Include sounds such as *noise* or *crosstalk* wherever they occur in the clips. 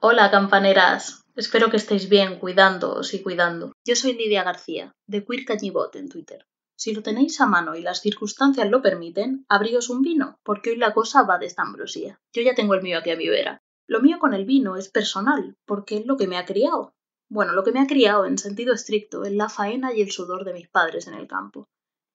Hola, campaneras. Espero que estéis bien, cuidándoos y cuidando. Yo soy Lidia García, de Queer Cañibot en Twitter. Si lo tenéis a mano y las circunstancias lo permiten, abríos un vino, porque hoy la cosa va de esta ambrosía. Yo ya tengo el mío aquí a mi vera. Lo mío con el vino es personal, porque es lo que me ha criado. Bueno, lo que me ha criado en sentido estricto es la faena y el sudor de mis padres en el campo.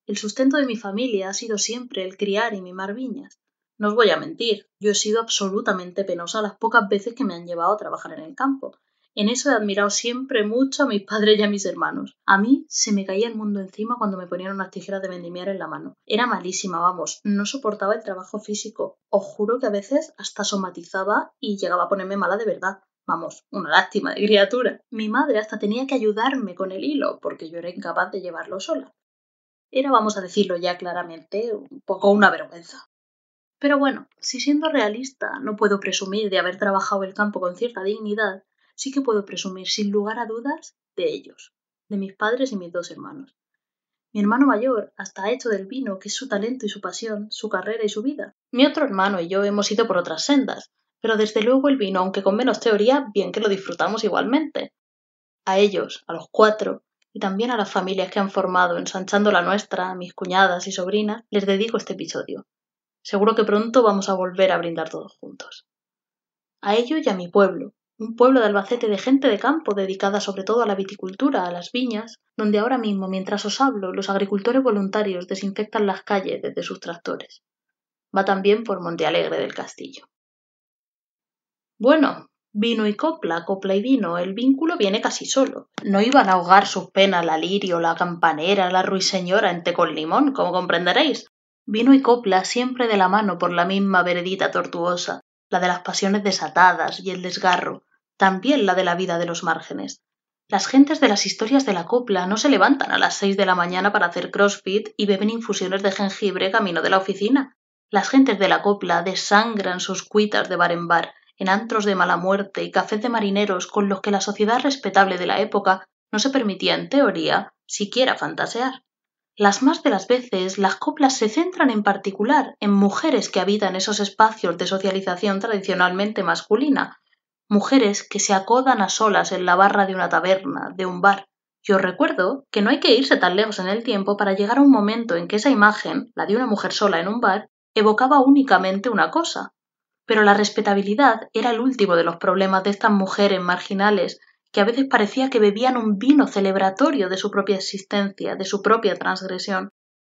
El sustento de mi familia ha sido siempre el criar y mimar viñas. No os voy a mentir, yo he sido absolutamente penosa las pocas veces que me han llevado a trabajar en el campo. En eso he admirado siempre mucho a mis *laughs* padres y a mis hermanos. A mí se me caía el mundo encima cuando me ponían unas tijeras de vendimiar en la mano. Era malísima, vamos, no soportaba el trabajo físico. Os juro que a veces hasta somatizaba y llegaba a ponerme mala de verdad. Vamos, una lástima de criatura. Mi madre hasta tenía que ayudarme con el hilo, porque yo era incapaz de llevarlo sola. Era, vamos a decirlo ya claramente, un poco una vergüenza. Pero bueno, si siendo realista no puedo presumir de haber trabajado el campo con cierta dignidad, sí que puedo presumir sin lugar a dudas de ellos, de mis padres y mis dos hermanos. Mi hermano mayor hasta ha hecho del vino, que es su talento y su pasión, su carrera y su vida. Mi otro hermano y yo hemos ido por otras sendas, pero desde luego el vino, aunque con menos teoría, bien que lo disfrutamos igualmente. A ellos, a los cuatro, y también a las familias que han formado ensanchando la nuestra, a mis cuñadas y sobrinas, les dedico este episodio. Seguro que pronto vamos a volver a brindar todos juntos. A ello y a mi pueblo, un pueblo de Albacete de gente de campo dedicada sobre todo a la viticultura, a las viñas, donde ahora mismo, mientras os hablo, los agricultores voluntarios desinfectan las calles desde sus tractores. Va también por Montealegre del Castillo. Bueno, Vino y copla, copla y vino, el vínculo viene casi solo. No iban a ahogar sus penas la lirio, la campanera, la ruiseñora en té con limón, como comprenderéis. Vino y copla siempre de la mano por la misma veredita tortuosa, la de las pasiones desatadas y el desgarro, también la de la vida de los márgenes. Las gentes de las historias de la copla no se levantan a las seis de la mañana para hacer crossfit y beben infusiones de jengibre camino de la oficina. Las gentes de la copla desangran sus cuitas de bar en bar en antros de mala muerte y cafés de marineros con los que la sociedad respetable de la época no se permitía en teoría siquiera fantasear. Las más de las veces las coplas se centran en particular en mujeres que habitan esos espacios de socialización tradicionalmente masculina, mujeres que se acodan a solas en la barra de una taberna, de un bar. Yo recuerdo que no hay que irse tan lejos en el tiempo para llegar a un momento en que esa imagen, la de una mujer sola en un bar, evocaba únicamente una cosa, pero la respetabilidad era el último de los problemas de estas mujeres marginales que a veces parecía que bebían un vino celebratorio de su propia existencia, de su propia transgresión,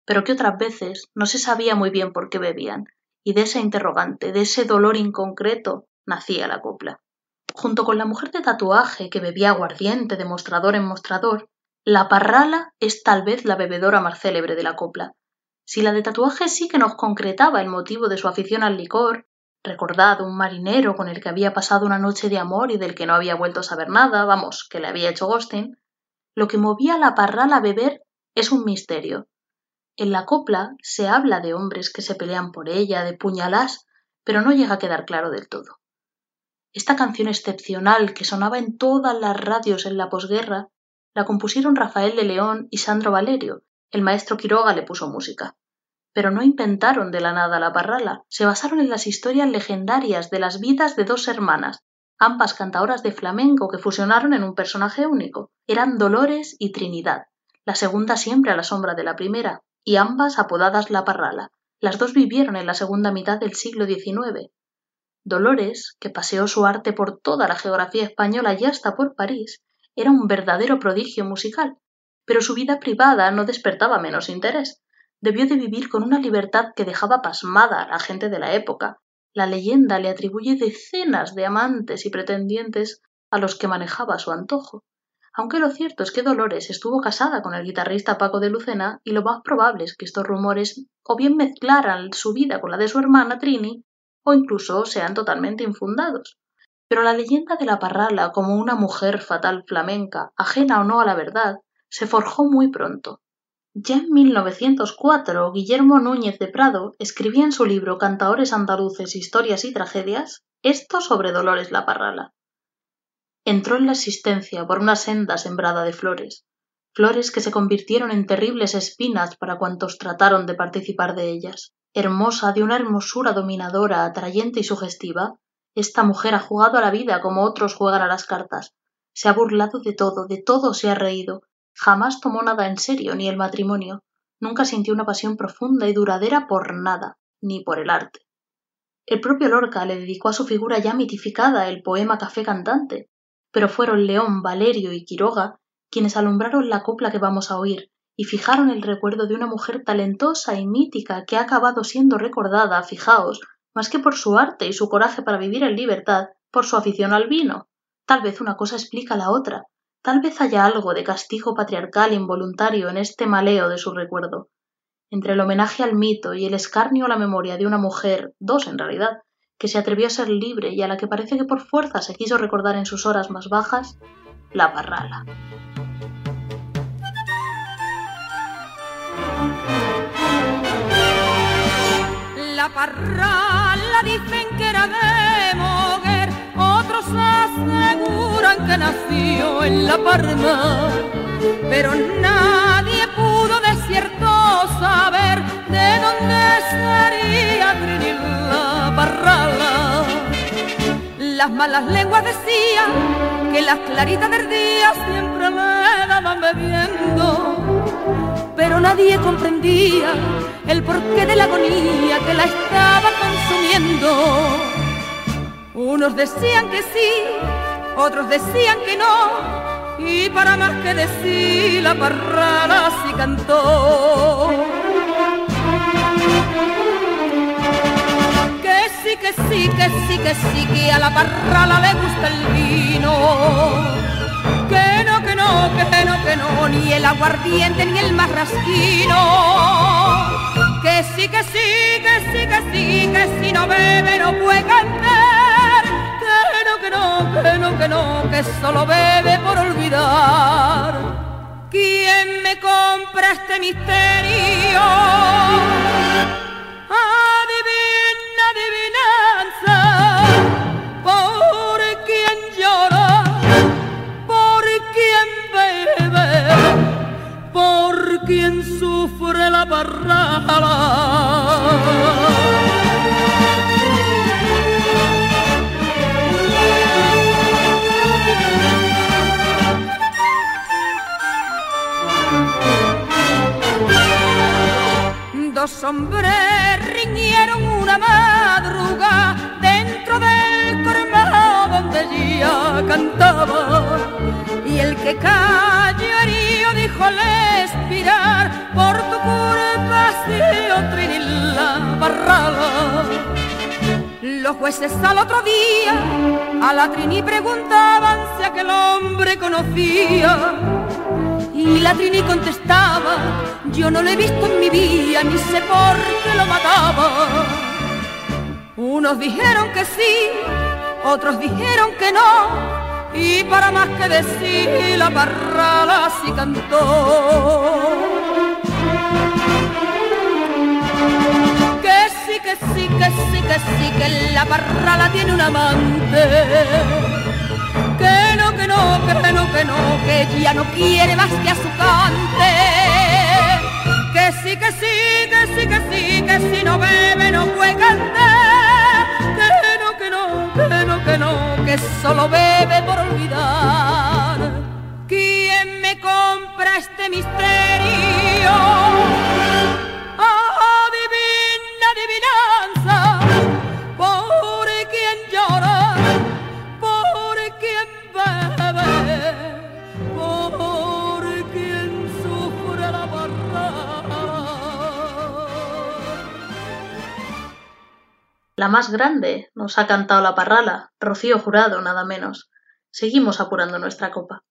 pero que otras veces no se sabía muy bien por qué bebían, y de ese interrogante, de ese dolor inconcreto, nacía la copla. Junto con la mujer de tatuaje que bebía aguardiente de mostrador en mostrador, la parrala es tal vez la bebedora más célebre de la copla. Si la de tatuaje sí que nos concretaba el motivo de su afición al licor, Recordad un marinero con el que había pasado una noche de amor y del que no había vuelto a saber nada, vamos, que le había hecho ghosting, lo que movía la parral a beber es un misterio. En la copla se habla de hombres que se pelean por ella, de puñalás, pero no llega a quedar claro del todo. Esta canción excepcional que sonaba en todas las radios en la posguerra la compusieron Rafael de León y Sandro Valerio. El maestro Quiroga le puso música pero no inventaron de la nada la parrala, se basaron en las historias legendarias de las vidas de dos hermanas, ambas cantadoras de flamenco que fusionaron en un personaje único. Eran Dolores y Trinidad, la segunda siempre a la sombra de la primera, y ambas apodadas la parrala. Las dos vivieron en la segunda mitad del siglo XIX. Dolores, que paseó su arte por toda la geografía española y hasta por París, era un verdadero prodigio musical, pero su vida privada no despertaba menos interés debió de vivir con una libertad que dejaba pasmada a la gente de la época. La leyenda le atribuye decenas de amantes y pretendientes a los que manejaba su antojo. Aunque lo cierto es que Dolores estuvo casada con el guitarrista Paco de Lucena y lo más probable es que estos rumores o bien mezclaran su vida con la de su hermana Trini o incluso sean totalmente infundados. Pero la leyenda de la Parrala como una mujer fatal flamenca, ajena o no a la verdad, se forjó muy pronto. Ya en 1904, Guillermo Núñez de Prado escribía en su libro Cantaores andaluces, historias y tragedias esto sobre Dolores la Parrala. Entró en la existencia por una senda sembrada de flores, flores que se convirtieron en terribles espinas para cuantos trataron de participar de ellas. Hermosa de una hermosura dominadora, atrayente y sugestiva, Esta mujer ha jugado a la vida como otros juegan a las cartas. Se ha burlado de todo, de todo se ha reído. Jamás tomó nada en serio, ni el matrimonio. Nunca sintió una pasión profunda y duradera por nada, ni por el arte. El propio Lorca le dedicó a su figura ya mitificada el poema Café Cantante, pero fueron León, Valerio y Quiroga quienes alumbraron la copla que vamos a oír y fijaron el recuerdo de una mujer talentosa y mítica que ha acabado siendo recordada, fijaos, más que por su arte y su coraje para vivir en libertad, por su afición al vino. Tal vez una cosa explica la otra, tal vez haya algo de castigo patriarcal involuntario en este maleo de su recuerdo. Entre el homenaje al mito y el escarnio a la memoria de una mujer, dos en realidad, que se atrevió a ser libre y a la que parece que por fuerza se quiso recordar en sus horas más bajas, la parrala. La parrala dicen que era de Moguer, otros aseguran que nació en La Parma, pero nadie pudo de cierto saber de dónde sería la parrala. Las malas lenguas decían que las claritas del día siempre me daban bebiendo pero nadie comprendía el porqué de la agonía que la estaba consumiendo. Unos decían que sí, otros decían que no, y para más que decir la parrala sí cantó. Que sí, que sí, que sí, que sí, que a la parrala le gusta el vino que no, que no, que no, que no, ni el aguardiente ni el marrasquino. Que sí, que sí, que sí, que sí, que si no bebe no puede cantar. No, que no, que no, que solo bebe por olvidar. ¿Quién me compra este misterio? Adivina, adivinanza, por quien llora por quien sufre la parrala. Hombres riñeron una madruga dentro del cormado donde ella cantaba. Y el que herido dijo al por tu culpa sido Trinidad Barrala los jueces al otro día a la Trini preguntaban si aquel hombre conocía y la Trini contestaba yo no lo he visto en mi vida ni sé por qué lo mataba unos dijeron que sí otros dijeron que no y para más que decir la parrala sí cantó. Que sí, que sí, que sí, que sí, que la parrala tiene un amante. No, que no, que no, que ya no quiere más que a su cante. Que sí, que sí, que sí, que sí, que si no bebe no puede cantar. Que no, que no, que no, que no, que solo bebe por olvidar. ¿Quién me compra este misterio? La más grande nos ha cantado la parrala, Rocío Jurado, nada menos. Seguimos apurando nuestra copa.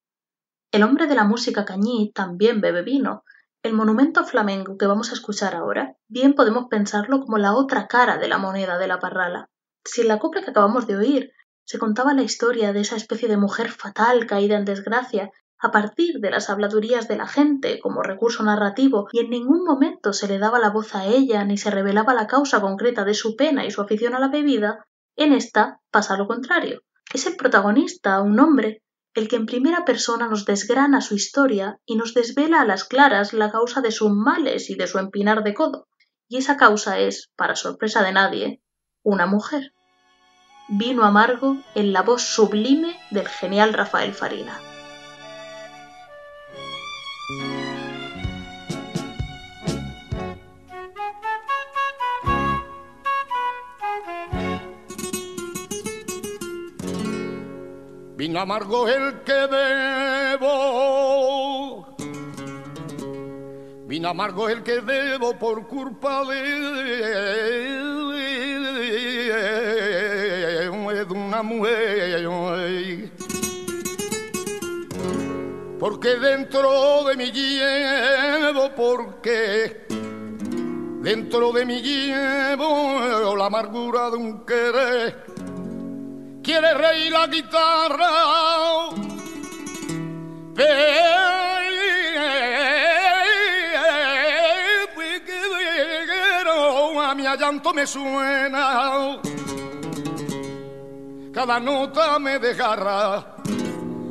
El hombre de la música cañí también bebe vino. El monumento flamenco que vamos a escuchar ahora, bien podemos pensarlo como la otra cara de la moneda de la parrala. Si en la copla que acabamos de oír se contaba la historia de esa especie de mujer fatal caída en desgracia a partir de las habladurías de la gente como recurso narrativo y en ningún momento se le daba la voz a ella ni se revelaba la causa concreta de su pena y su afición a la bebida, en esta pasa lo contrario. Es el protagonista, un hombre, el que en primera persona nos desgrana su historia y nos desvela a las claras la causa de sus males y de su empinar de codo. Y esa causa es, para sorpresa de nadie, una mujer. Vino amargo en la voz sublime del genial Rafael Farina. Vino amargo el que debo. Vino amargo el que debo por culpa de, una mujer. Porque dentro de mi llevo, porque dentro de mi llevo la amargura de un querer quiere reír la guitarra. A mi llanto me suena, cada nota me desgarra,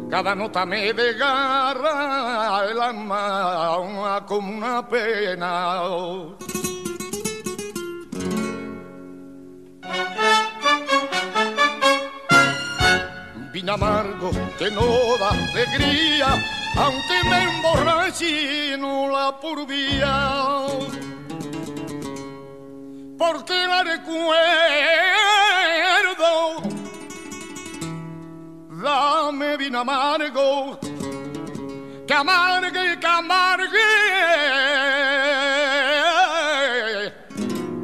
cada nota me desgarra el alma como una pena. Vino amargo que no da alegría, aunque me emborrache no la vía. Porque la recuerdo, dame vino amargo, que amargue, que amargue,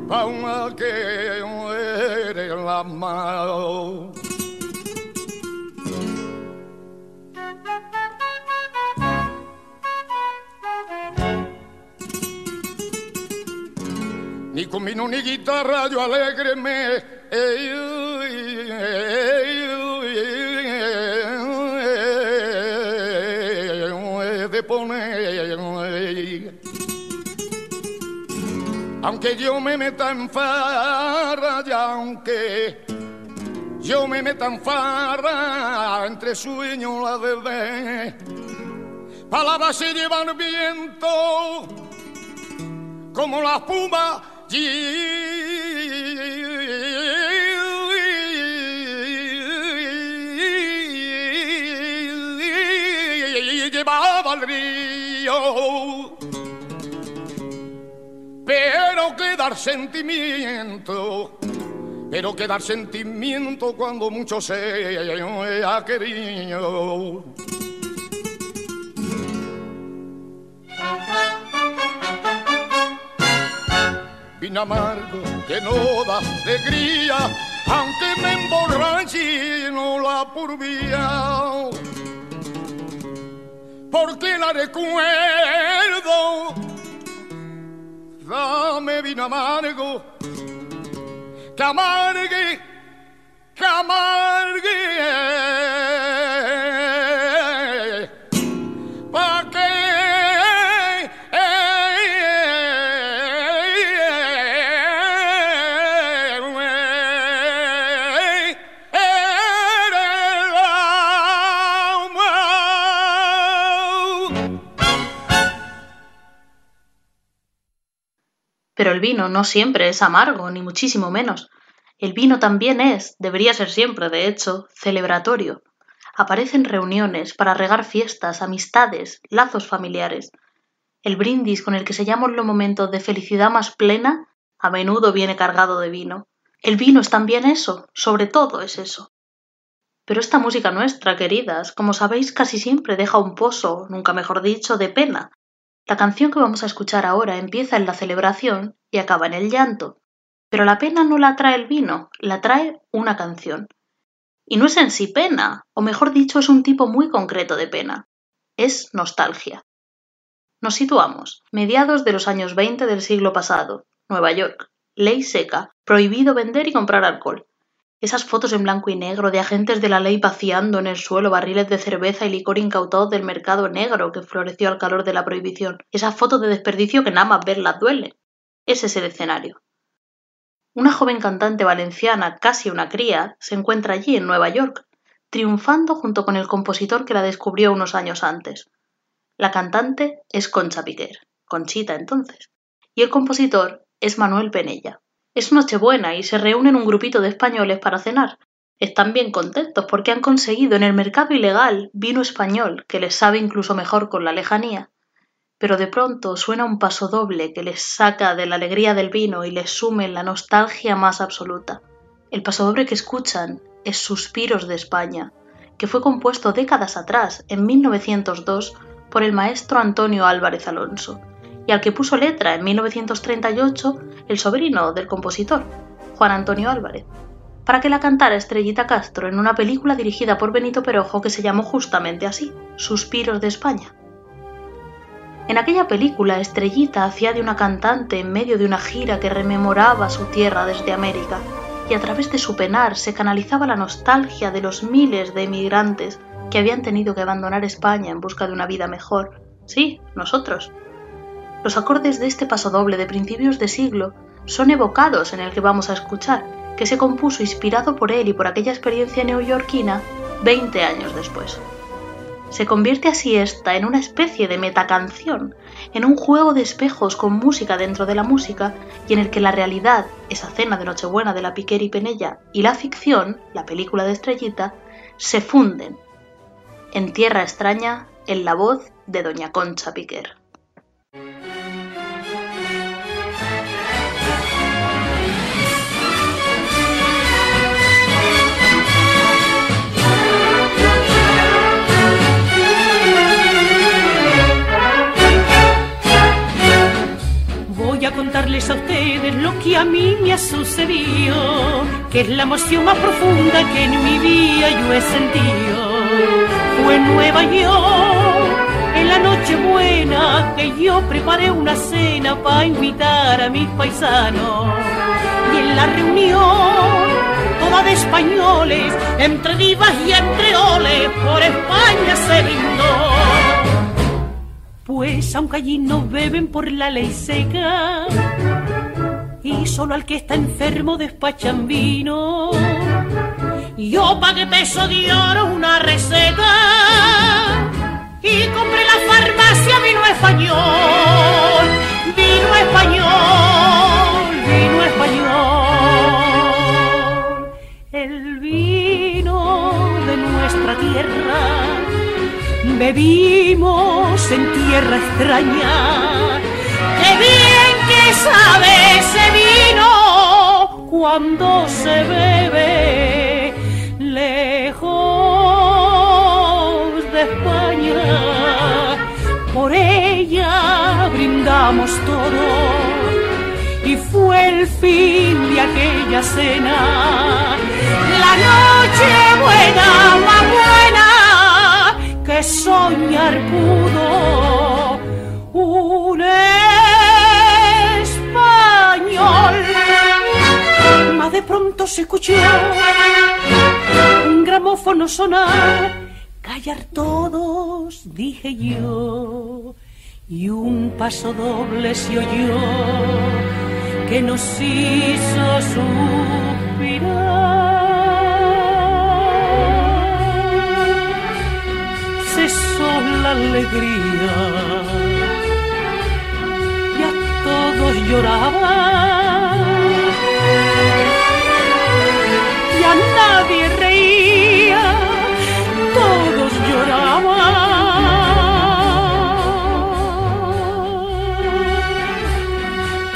pa' que muere la mano. Ni con vino ni guitarra yo alegreme de poner. Aunque yo me meta en farra y aunque yo me meta en farra entre sueños la bebé palabras se llevan viento como la espuma llevaba al río. Pero quedar sentimiento, pero quedar sentimiento cuando mucho se ha querido. Vino amargo que no da alegría, aunque me emborrache no la vía. Porque la recuerdo, dame vino amargo, que amargue, que amargue. El vino no siempre es amargo, ni muchísimo menos. El vino también es, debería ser siempre, de hecho, celebratorio. Aparece en reuniones para regar fiestas, amistades, lazos familiares. El brindis con el que sellamos los momentos de felicidad más plena a menudo viene cargado de vino. El vino es también eso, sobre todo es eso. Pero esta música nuestra, queridas, como sabéis, casi siempre deja un pozo, nunca mejor dicho, de pena, la canción que vamos a escuchar ahora empieza en la celebración y acaba en el llanto, pero la pena no la trae el vino, la trae una canción. Y no es en sí pena, o mejor dicho, es un tipo muy concreto de pena. Es nostalgia. Nos situamos, mediados de los años 20 del siglo pasado, Nueva York, ley seca, prohibido vender y comprar alcohol. Esas fotos en blanco y negro de agentes de la ley vaciando en el suelo barriles de cerveza y licor incautados del mercado negro que floreció al calor de la prohibición. Esas fotos de desperdicio que nada más verlas duele. Ese es el escenario. Una joven cantante valenciana, casi una cría, se encuentra allí en Nueva York, triunfando junto con el compositor que la descubrió unos años antes. La cantante es Concha Piquer, Conchita entonces, y el compositor es Manuel Penella. Es Nochebuena y se reúnen un grupito de españoles para cenar. Están bien contentos porque han conseguido en el mercado ilegal vino español que les sabe incluso mejor con la lejanía. Pero de pronto suena un paso doble que les saca de la alegría del vino y les sume en la nostalgia más absoluta. El pasodoble que escuchan es Suspiros de España, que fue compuesto décadas atrás, en 1902, por el maestro Antonio Álvarez Alonso, y al que puso letra en 1938 el sobrino del compositor, Juan Antonio Álvarez, para que la cantara Estrellita Castro en una película dirigida por Benito Perojo que se llamó justamente así, Suspiros de España. En aquella película, Estrellita hacía de una cantante en medio de una gira que rememoraba su tierra desde América, y a través de su penar se canalizaba la nostalgia de los miles de emigrantes que habían tenido que abandonar España en busca de una vida mejor. Sí, nosotros. Los acordes de este pasodoble de principios de siglo son evocados en el que vamos a escuchar, que se compuso inspirado por él y por aquella experiencia neoyorquina 20 años después. Se convierte así esta en una especie de metacanción, en un juego de espejos con música dentro de la música y en el que la realidad, esa cena de Nochebuena de la Piquer y Penella, y la ficción, la película de Estrellita, se funden. En Tierra extraña, en la voz de Doña Concha Piquer. Contarles a ustedes lo que a mí me ha sucedido, que es la emoción más profunda que en mi vida yo he sentido. Fue en Nueva York, en la noche buena, que yo preparé una cena para invitar a mis paisanos. Y en la reunión, toda de españoles, entre divas y entre oles, por España se brindó pues aunque allí no beben por la ley seca y solo al que está enfermo despachan vino, yo pagué peso de oro una receta y compré la farmacia vino español, vino español, vino español, el vino de nuestra tierra bebimos en tierra extraña. ¡Qué bien que sabe ese vino cuando se bebe lejos de España! Por ella brindamos todo y fue el fin de aquella cena. La noche buena, que soñar pudo un español. Mas de pronto se escuchó un gramófono sonar, callar todos, dije yo, y un paso doble se oyó que nos hizo suspirar. La alegría. Y a todos lloraban y a nadie reía, todos lloraban.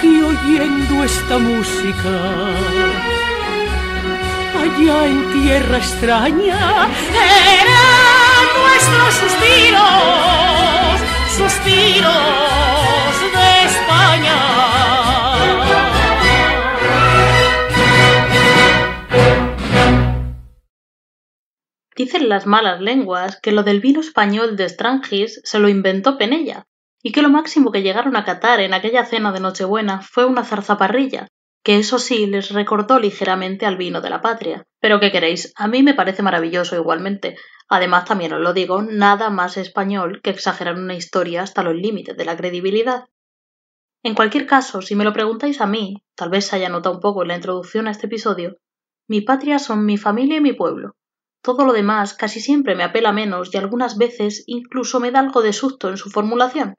Que oyendo esta música allá en tierra extraña eran nuestros suspiros, suspiros de España. Dicen las malas lenguas que lo del vino español de Strangis se lo inventó Penella, y que lo máximo que llegaron a catar en aquella cena de Nochebuena fue una zarzaparrilla, que eso sí les recordó ligeramente al vino de la patria. Pero ¿qué queréis? A mí me parece maravilloso igualmente. Además, también os lo digo, nada más español que exagerar una historia hasta los límites de la credibilidad. En cualquier caso, si me lo preguntáis a mí, tal vez se haya notado un poco en la introducción a este episodio, mi patria son mi familia y mi pueblo. Todo lo demás casi siempre me apela menos y algunas veces incluso me da algo de susto en su formulación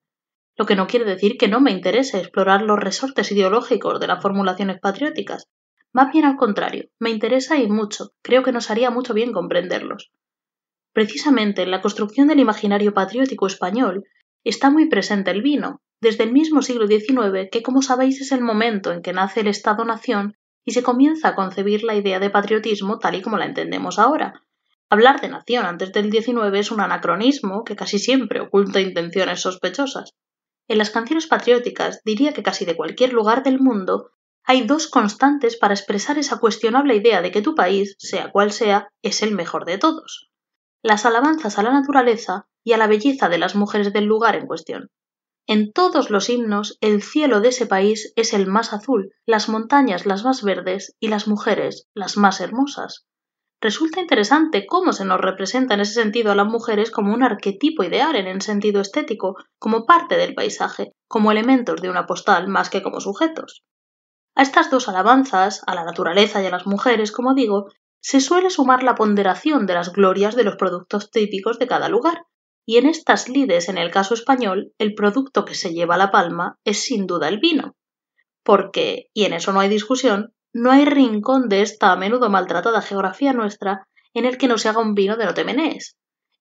lo que no quiere decir que no me interese explorar los resortes ideológicos de las formulaciones patrióticas. Más bien al contrario, me interesa y mucho, creo que nos haría mucho bien comprenderlos. Precisamente en la construcción del imaginario patriótico español está muy presente el vino, desde el mismo siglo XIX, que como sabéis es el momento en que nace el Estado-Nación y se comienza a concebir la idea de patriotismo tal y como la entendemos ahora. Hablar de nación antes del XIX es un anacronismo que casi siempre oculta intenciones sospechosas. En las canciones patrióticas diría que casi de cualquier lugar del mundo hay dos constantes para expresar esa cuestionable idea de que tu país, sea cual sea, es el mejor de todos. Las alabanzas a la naturaleza y a la belleza de las mujeres del lugar en cuestión. En todos los himnos, el cielo de ese país es el más azul, las montañas las más verdes y las mujeres las más hermosas. Resulta interesante cómo se nos representa en ese sentido a las mujeres como un arquetipo ideal en el sentido estético, como parte del paisaje, como elementos de una postal más que como sujetos. A estas dos alabanzas, a la naturaleza y a las mujeres, como digo, se suele sumar la ponderación de las glorias de los productos típicos de cada lugar, y en estas lides, en el caso español, el producto que se lleva la palma es sin duda el vino. Porque, y en eso no hay discusión, no hay rincón de esta a menudo maltratada geografía nuestra en el que no se haga un vino de no te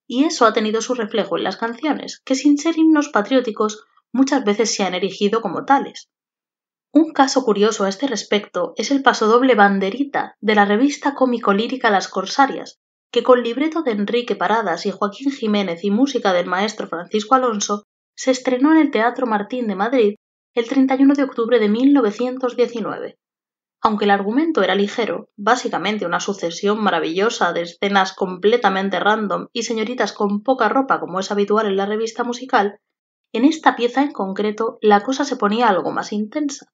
Y eso ha tenido su reflejo en las canciones, que sin ser himnos patrióticos muchas veces se han erigido como tales. Un caso curioso a este respecto es el pasodoble Banderita de la revista cómico-lírica Las Corsarias, que con libreto de Enrique Paradas y Joaquín Jiménez y música del maestro Francisco Alonso, se estrenó en el Teatro Martín de Madrid el 31 de octubre de 1919. Aunque el argumento era ligero, básicamente una sucesión maravillosa de escenas completamente random y señoritas con poca ropa como es habitual en la revista musical, en esta pieza en concreto la cosa se ponía algo más intensa.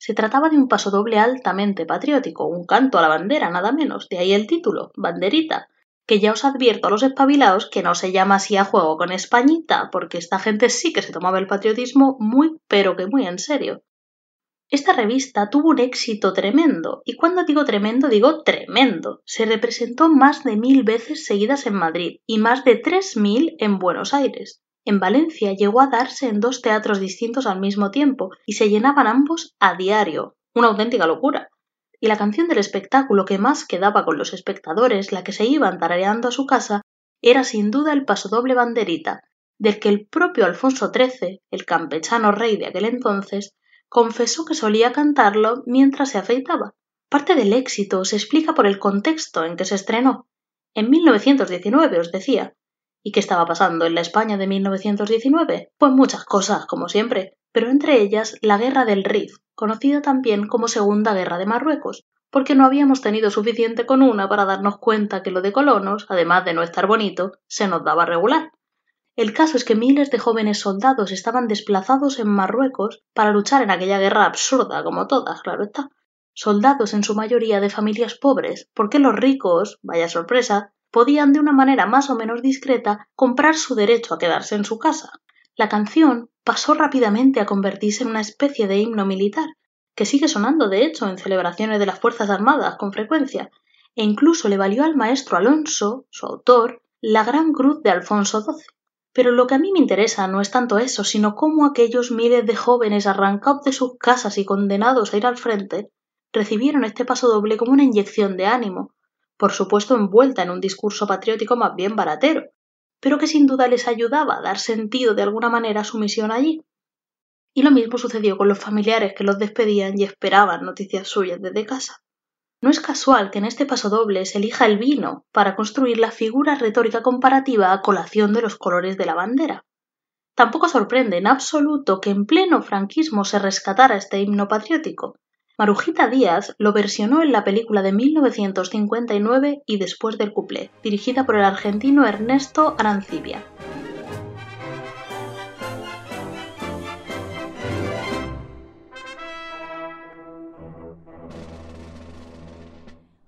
Se trataba de un pasodoble altamente patriótico, un canto a la bandera, nada menos, de ahí el título, Banderita, que ya os advierto a los espabilados que no se llama así a juego con Españita, porque esta gente sí que se tomaba el patriotismo muy, pero que muy en serio. Esta revista tuvo un éxito tremendo, y cuando digo tremendo digo tremendo. Se representó más de mil veces seguidas en Madrid y más de tres mil en Buenos Aires. En Valencia llegó a darse en dos teatros distintos al mismo tiempo y se llenaban ambos a diario. Una auténtica locura y la canción del espectáculo que más quedaba con los espectadores, la que se iban tarareando a su casa, era sin duda el pasodoble banderita, del que el propio Alfonso XIII, el campechano rey de aquel entonces, confesó que solía cantarlo mientras se afeitaba. Parte del éxito se explica por el contexto en que se estrenó. En 1919, os decía. ¿Y qué estaba pasando en la España de 1919? Pues muchas cosas, como siempre, pero entre ellas la Guerra del Rif, conocida también como Segunda Guerra de Marruecos, porque no habíamos tenido suficiente con una para darnos cuenta que lo de colonos, además de no estar bonito, se nos daba regular. El caso es que miles de jóvenes soldados estaban desplazados en Marruecos para luchar en aquella guerra absurda, como todas, claro está. Soldados en su mayoría de familias pobres, porque los ricos, vaya sorpresa, podían de una manera más o menos discreta comprar su derecho a quedarse en su casa. La canción pasó rápidamente a convertirse en una especie de himno militar, que sigue sonando de hecho en celebraciones de las Fuerzas Armadas con frecuencia, e incluso le valió al maestro Alonso, su autor, la Gran Cruz de Alfonso XII. Pero lo que a mí me interesa no es tanto eso, sino cómo aquellos miles de jóvenes arrancados de sus casas y condenados a ir al frente recibieron este paso doble como una inyección de ánimo, por supuesto envuelta en un discurso patriótico más bien baratero, pero que sin duda les ayudaba a dar sentido de alguna manera a su misión allí. Y lo mismo sucedió con los familiares que los despedían y esperaban noticias suyas desde casa. No es casual que en este paso doble se elija el vino para construir la figura retórica comparativa a colación de los colores de la bandera. Tampoco sorprende en absoluto que en pleno franquismo se rescatara este himno patriótico, Marujita Díaz lo versionó en la película de 1959 y después del cuplé, dirigida por el argentino Ernesto Arancibia.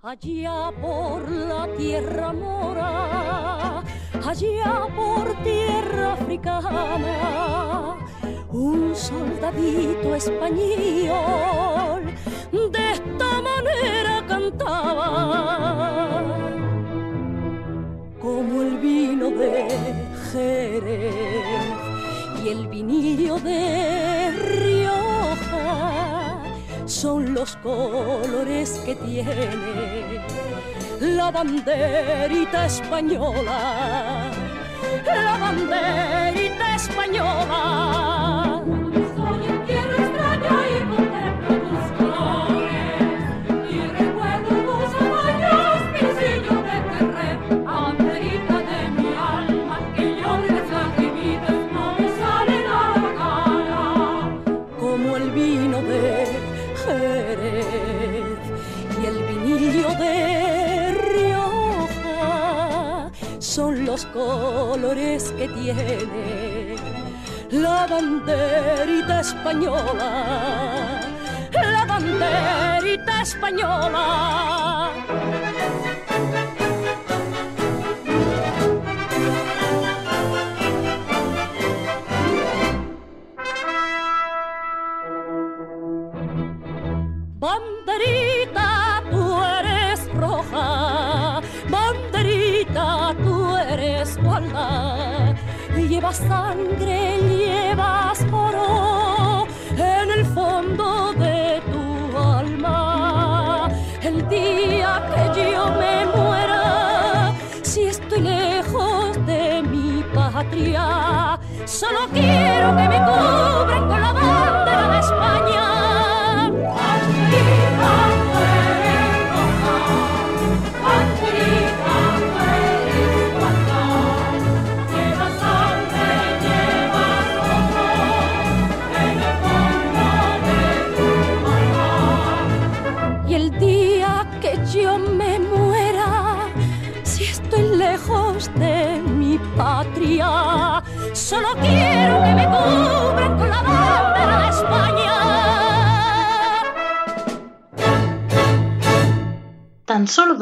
Allá por la tierra mora, allá por tierra africana, un soldadito español de esta manera cantaba, como el vino de Jerez y el vinillo de Rioja son los colores que tiene la banderita española, la banderita española. La banderita española, la banderita española.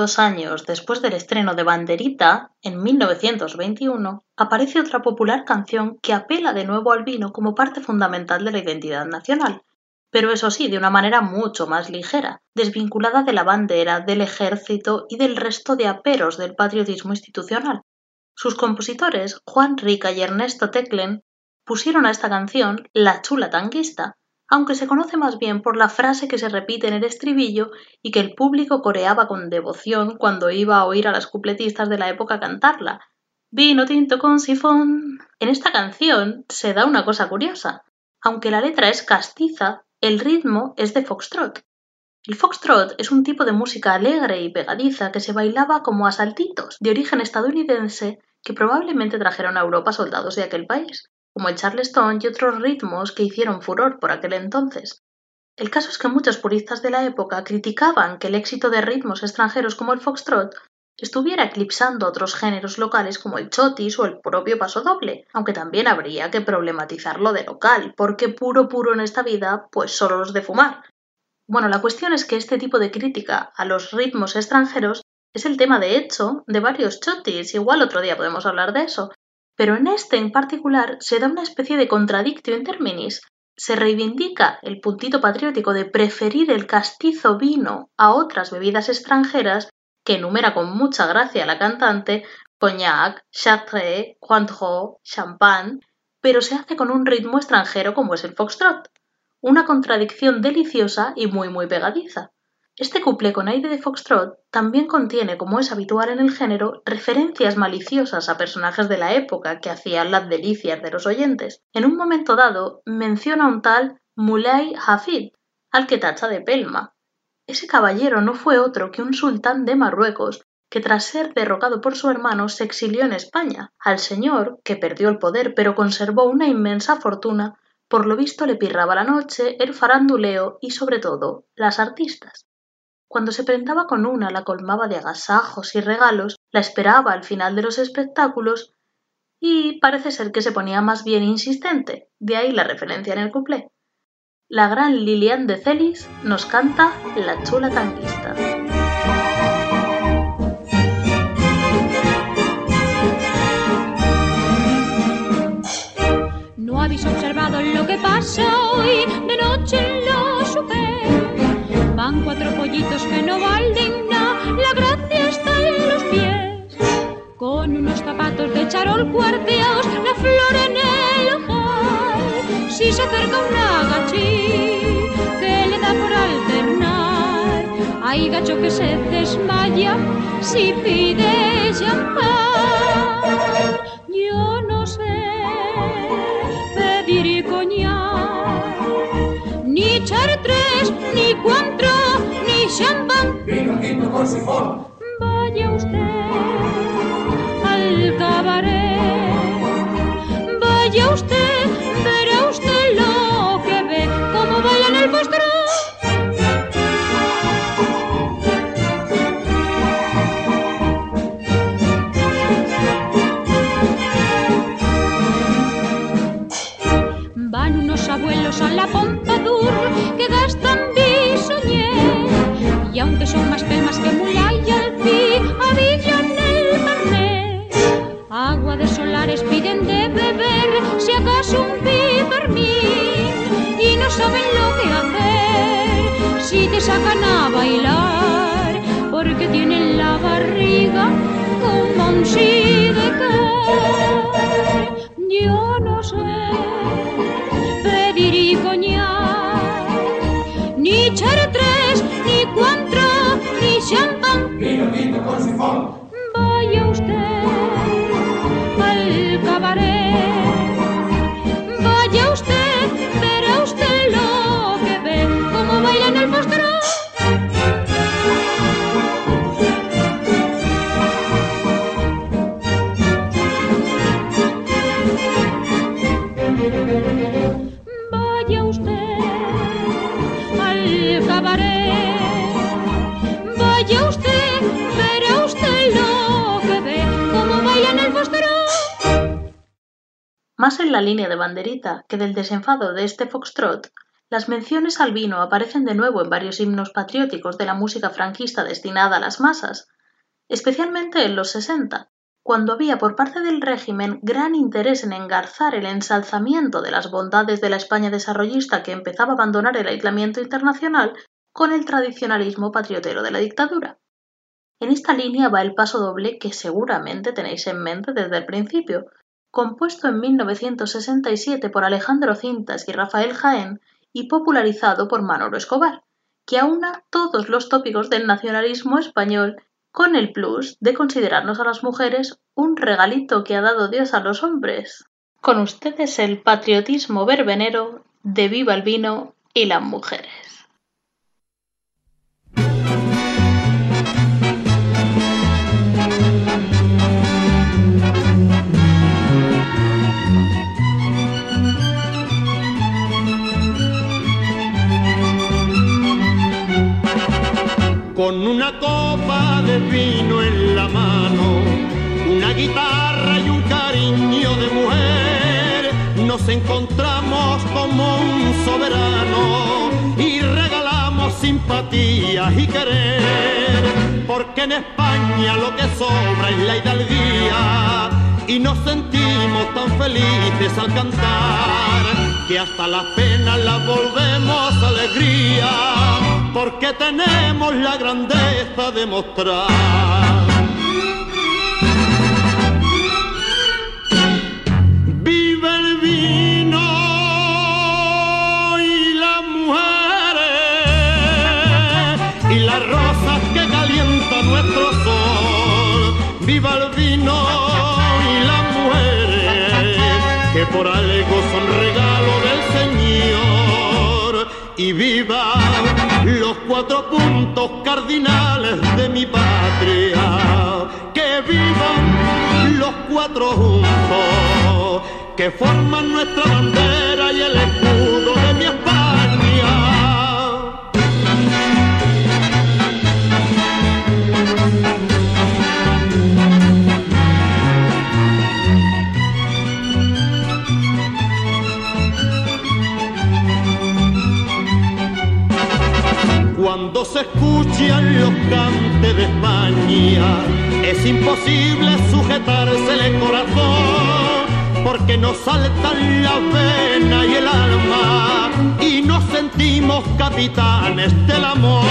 Dos años después del estreno de Banderita, en 1921, aparece otra popular canción que apela de nuevo al vino como parte fundamental de la identidad nacional, pero eso sí, de una manera mucho más ligera, desvinculada de la bandera, del ejército y del resto de aperos del patriotismo institucional. Sus compositores, Juan Rica y Ernesto Teclen, pusieron a esta canción La chula tanguista, aunque se conoce más bien por la frase que se repite en el estribillo y que el público coreaba con devoción cuando iba a oír a las cupletistas de la época cantarla. Vino tinto con sifón. En esta canción se da una cosa curiosa. Aunque la letra es castiza, el ritmo es de foxtrot. El foxtrot es un tipo de música alegre y pegadiza que se bailaba como a saltitos, de origen estadounidense, que probablemente trajeron a Europa soldados de aquel país como el charleston y otros ritmos que hicieron furor por aquel entonces. El caso es que muchos puristas de la época criticaban que el éxito de ritmos extranjeros como el foxtrot estuviera eclipsando otros géneros locales como el chotis o el propio pasodoble, aunque también habría que problematizarlo de local, porque puro puro en esta vida, pues solo los de fumar. Bueno, la cuestión es que este tipo de crítica a los ritmos extranjeros es el tema de hecho de varios chotis, igual otro día podemos hablar de eso, pero en este en particular se da una especie de contradictio in terminis. Se reivindica el puntito patriótico de preferir el castizo vino a otras bebidas extranjeras que enumera con mucha gracia la cantante cognac, chartreuse, cointreau, champagne, pero se hace con un ritmo extranjero como es el foxtrot. Una contradicción deliciosa y muy muy pegadiza. Este couple con aire de foxtrot también contiene, como es habitual en el género, referencias maliciosas a personajes de la época que hacían las delicias de los oyentes. En un momento dado menciona a un tal Mulay Hafid, al que tacha de pelma. Ese caballero no fue otro que un sultán de Marruecos que tras ser derrocado por su hermano se exilió en España. Al señor, que perdió el poder pero conservó una inmensa fortuna, por lo visto le pirraba la noche, el faranduleo y sobre todo las artistas. Cuando se prendaba con una, la colmaba de agasajos y regalos, la esperaba al final de los espectáculos y parece ser que se ponía más bien insistente, de ahí la referencia en el cuplé. La gran Lilian de Celis nos canta La chula tanquista. ¿No habéis observado lo que pasa hoy de noche en la super? Van cuatro pollitos que no valen nada, la gracia está en los pies. Con unos zapatos de charol cuarteados, la flor en el ojal. Si se acerca una gachí, que le da por alto Hay gacho que se desmaya si pide champán. Vaya Vaya usted la línea de banderita que del desenfado de este foxtrot, las menciones al vino aparecen de nuevo en varios himnos patrióticos de la música franquista destinada a las masas, especialmente en los 60, cuando había por parte del régimen gran interés en engarzar el ensalzamiento de las bondades de la España desarrollista que empezaba a abandonar el aislamiento internacional con el tradicionalismo patriotero de la dictadura. En esta línea va el paso doble que seguramente tenéis en mente desde el principio, compuesto en 1967 por Alejandro Cintas y Rafael Jaén y popularizado por Manolo Escobar, que aúna todos los tópicos del nacionalismo español con el plus de considerarnos a las mujeres un regalito que ha dado Dios a los hombres. Con ustedes el patriotismo verbenero de viva el vino y las mujeres. Con una copa de vino en la mano, una guitarra y un cariño de mujer, nos encontramos como un soberano y regalamos simpatías y querer, porque en España lo que sobra es la hidalguía y nos sentimos tan felices al cantar que hasta las penas las volvemos alegría porque tenemos la grandeza de mostrar. Vive el vino y las mujeres y las rosas que calienta nuestro sol. Viva el vino y las mujeres que por algo son regalo del Señor y viva los cuatro puntos cardinales de mi patria. Que vivan los cuatro juntos que forman nuestra bandera y el escudo Cuando se escuchan los cantes de España, es imposible sujetarse el corazón, porque nos saltan la vena y el alma, y nos sentimos capitanes del amor.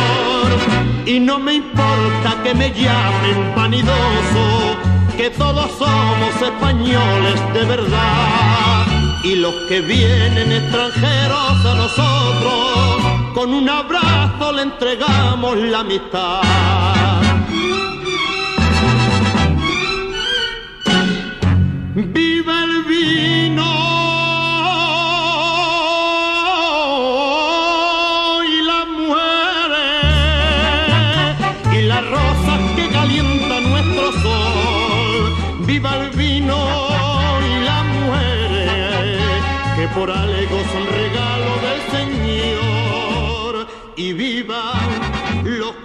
Y no me importa que me llamen vanidoso, que todos somos españoles de verdad. Y los que vienen extranjeros a nosotros, con un abrazo le entregamos la amistad. Viva el vino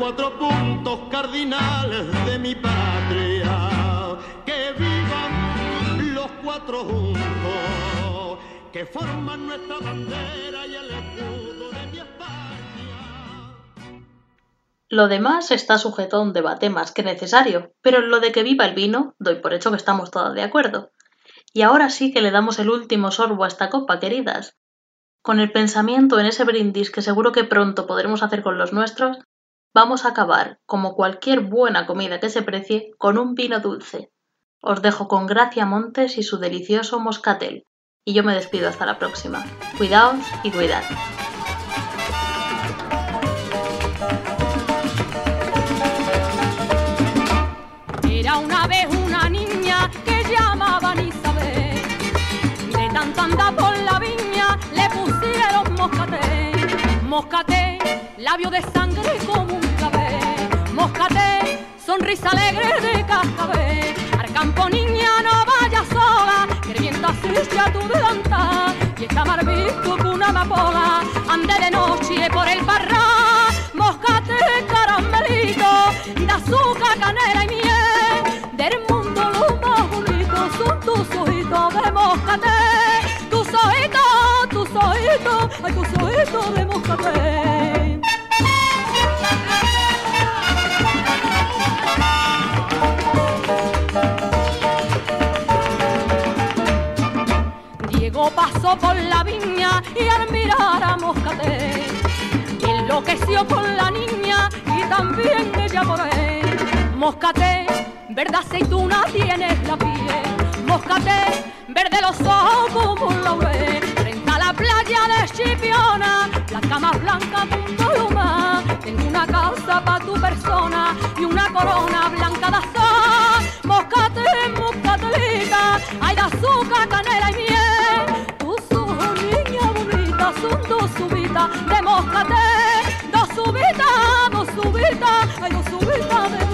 cuatro puntos cardinales de mi patria. Que vivan los cuatro juntos que forman nuestra bandera y el escudo de mi España. Lo demás está sujeto a un debate más que necesario, pero en lo de que viva el vino, doy por hecho que estamos todas de acuerdo. Y ahora sí que le damos el último sorbo a esta copa, queridas. Con el pensamiento en ese brindis que seguro que pronto podremos hacer con los nuestros, vamos a acabar, como cualquier buena comida que se precie, con un vino dulce. Os dejo con Gracia Montes y su delicioso moscatel. Y yo me despido hasta la próxima. Cuidaos y cuidad. Era una vez una niña que llamaban Isabel. De tanto andar por la viña Moscaté, labio de sangre como un cabé. Moscaté, sonrisa alegre de cascabel. Al campo niña no vaya sola, que revienta ya tu delanta. Y está mal visto que una amapola ande de noche por el barra. Moscaté, caramelito, de azúcar, canela y miel. Del mundo lo más bonito son tus ojitos de moscaté. Tus ojitos, tus ojitos, ay tus de. Diego pasó por la viña y al mirar a Moscaté enloqueció con la niña y también ella por él. Moscaté, verde aceituna tienes la piel. Moscaté, verde los ojos como un. Cama blanca punto luma. Tengo una casa para tu persona y una corona blanca de azul. Moscaté, moscatelita, hay de azúcar, canela y miel. Tus ojos, niña bonita, son dos subitas de moscaté. Dos subitas, dos subitas, hay dos subitas de